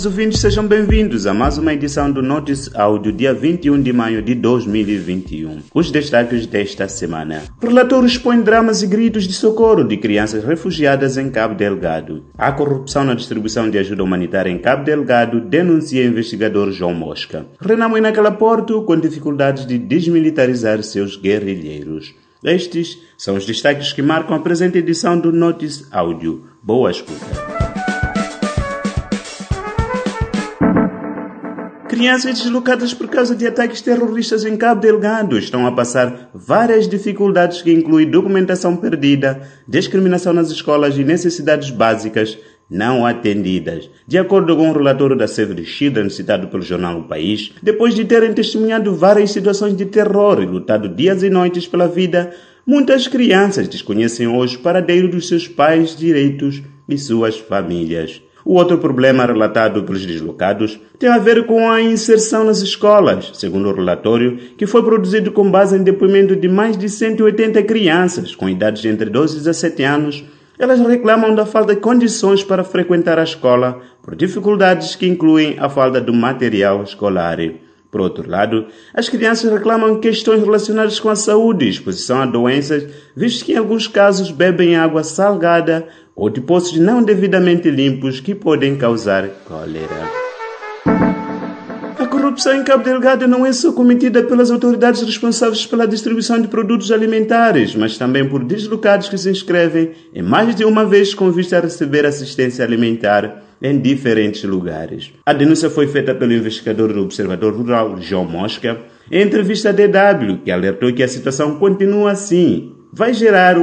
amados ouvintes, sejam bem-vindos a mais uma edição do Notice Áudio, dia 21 de maio de 2021. Os destaques desta semana. Relator expõe dramas e gritos de socorro de crianças refugiadas em Cabo Delgado. A corrupção na distribuição de ajuda humanitária em Cabo Delgado denuncia investigador João Mosca. Renamo em Porto com dificuldades de desmilitarizar seus guerrilheiros. Estes são os destaques que marcam a presente edição do Notice Áudio. Boa escuta. Crianças deslocadas por causa de ataques terroristas em Cabo Delgado estão a passar várias dificuldades que incluem documentação perdida, discriminação nas escolas e necessidades básicas não atendidas. De acordo com o um relatório da Save the Children citado pelo jornal O País, depois de terem testemunhado várias situações de terror e lutado dias e noites pela vida, muitas crianças desconhecem hoje o paradeiro dos seus pais, direitos e suas famílias. O outro problema relatado pelos deslocados tem a ver com a inserção nas escolas, segundo o relatório, que foi produzido com base em depoimento de mais de 180 crianças com idades entre 12 e 17 anos. Elas reclamam da falta de condições para frequentar a escola por dificuldades que incluem a falta do material escolar. Por outro lado, as crianças reclamam questões relacionadas com a saúde exposição a doenças, visto que em alguns casos bebem água salgada ou de poços não devidamente limpos que podem causar cólera. A corrupção em Cabo Delgado não é só cometida pelas autoridades responsáveis pela distribuição de produtos alimentares, mas também por deslocados que se inscrevem em mais de uma vez com vista a receber assistência alimentar em diferentes lugares. A denúncia foi feita pelo investigador do Observador Rural, João Mosca, em entrevista à DW, que alertou que a situação continua assim. Vai gerar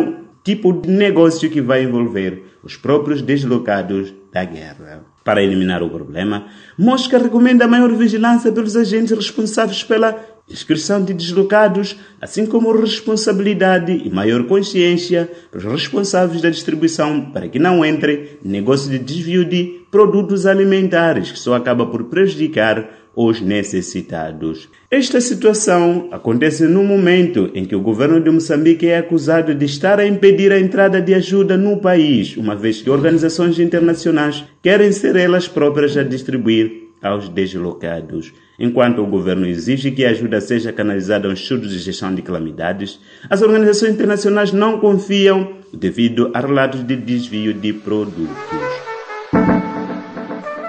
tipo de negócio que vai envolver os próprios deslocados da guerra. Para eliminar o problema, Mosca recomenda maior vigilância pelos agentes responsáveis pela inscrição de deslocados, assim como responsabilidade e maior consciência para os responsáveis da distribuição para que não entre negócio de desvio de produtos alimentares, que só acaba por prejudicar os necessitados. Esta situação acontece no momento em que o governo de Moçambique é acusado de estar a impedir a entrada de ajuda no país, uma vez que organizações internacionais querem ser elas próprias a distribuir aos deslocados. Enquanto o governo exige que a ajuda seja canalizada aos estudos de gestão de calamidades, as organizações internacionais não confiam devido a relatos de desvio de produtos.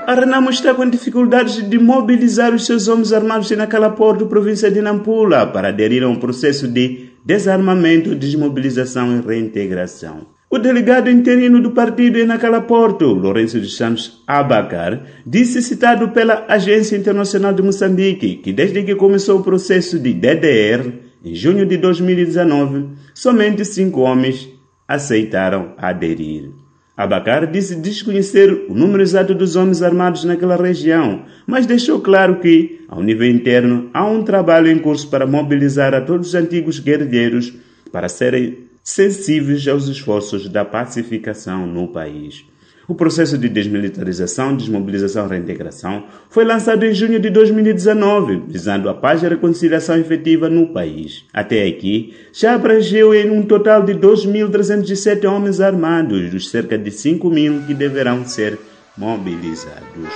A Renamo está com dificuldades de mobilizar os seus homens armados naquela porta província de Nampula para aderir a um processo de desarmamento, desmobilização e reintegração. O delegado interino do partido em naquela porta, Lourenço de Santos Abacar, disse citado pela Agência Internacional de Moçambique que desde que começou o processo de DDR, em junho de 2019, somente cinco homens aceitaram aderir. Abacar disse desconhecer o número exato dos homens armados naquela região, mas deixou claro que, ao nível interno, há um trabalho em curso para mobilizar a todos os antigos guerrilheiros para serem sensíveis aos esforços da pacificação no país. O processo de desmilitarização, desmobilização e reintegração foi lançado em junho de 2019, visando a paz e a reconciliação efetiva no país. Até aqui, já abrangeu em um total de 2.307 homens armados, dos cerca de 5 mil que deverão ser mobilizados.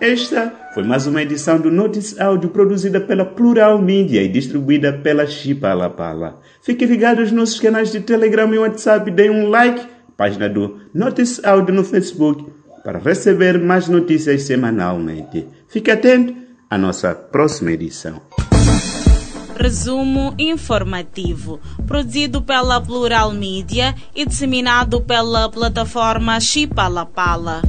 Esta foi mais uma edição do Notice Áudio produzida pela Plural Media e distribuída pela Chipalapala. Fiquem ligados nos nossos canais de Telegram e WhatsApp, deem um like página do Notice Audio no Facebook para receber mais notícias semanalmente. Fique atento à nossa próxima edição. Resumo informativo, produzido pela Plural Media e disseminado pela plataforma Chipalapala.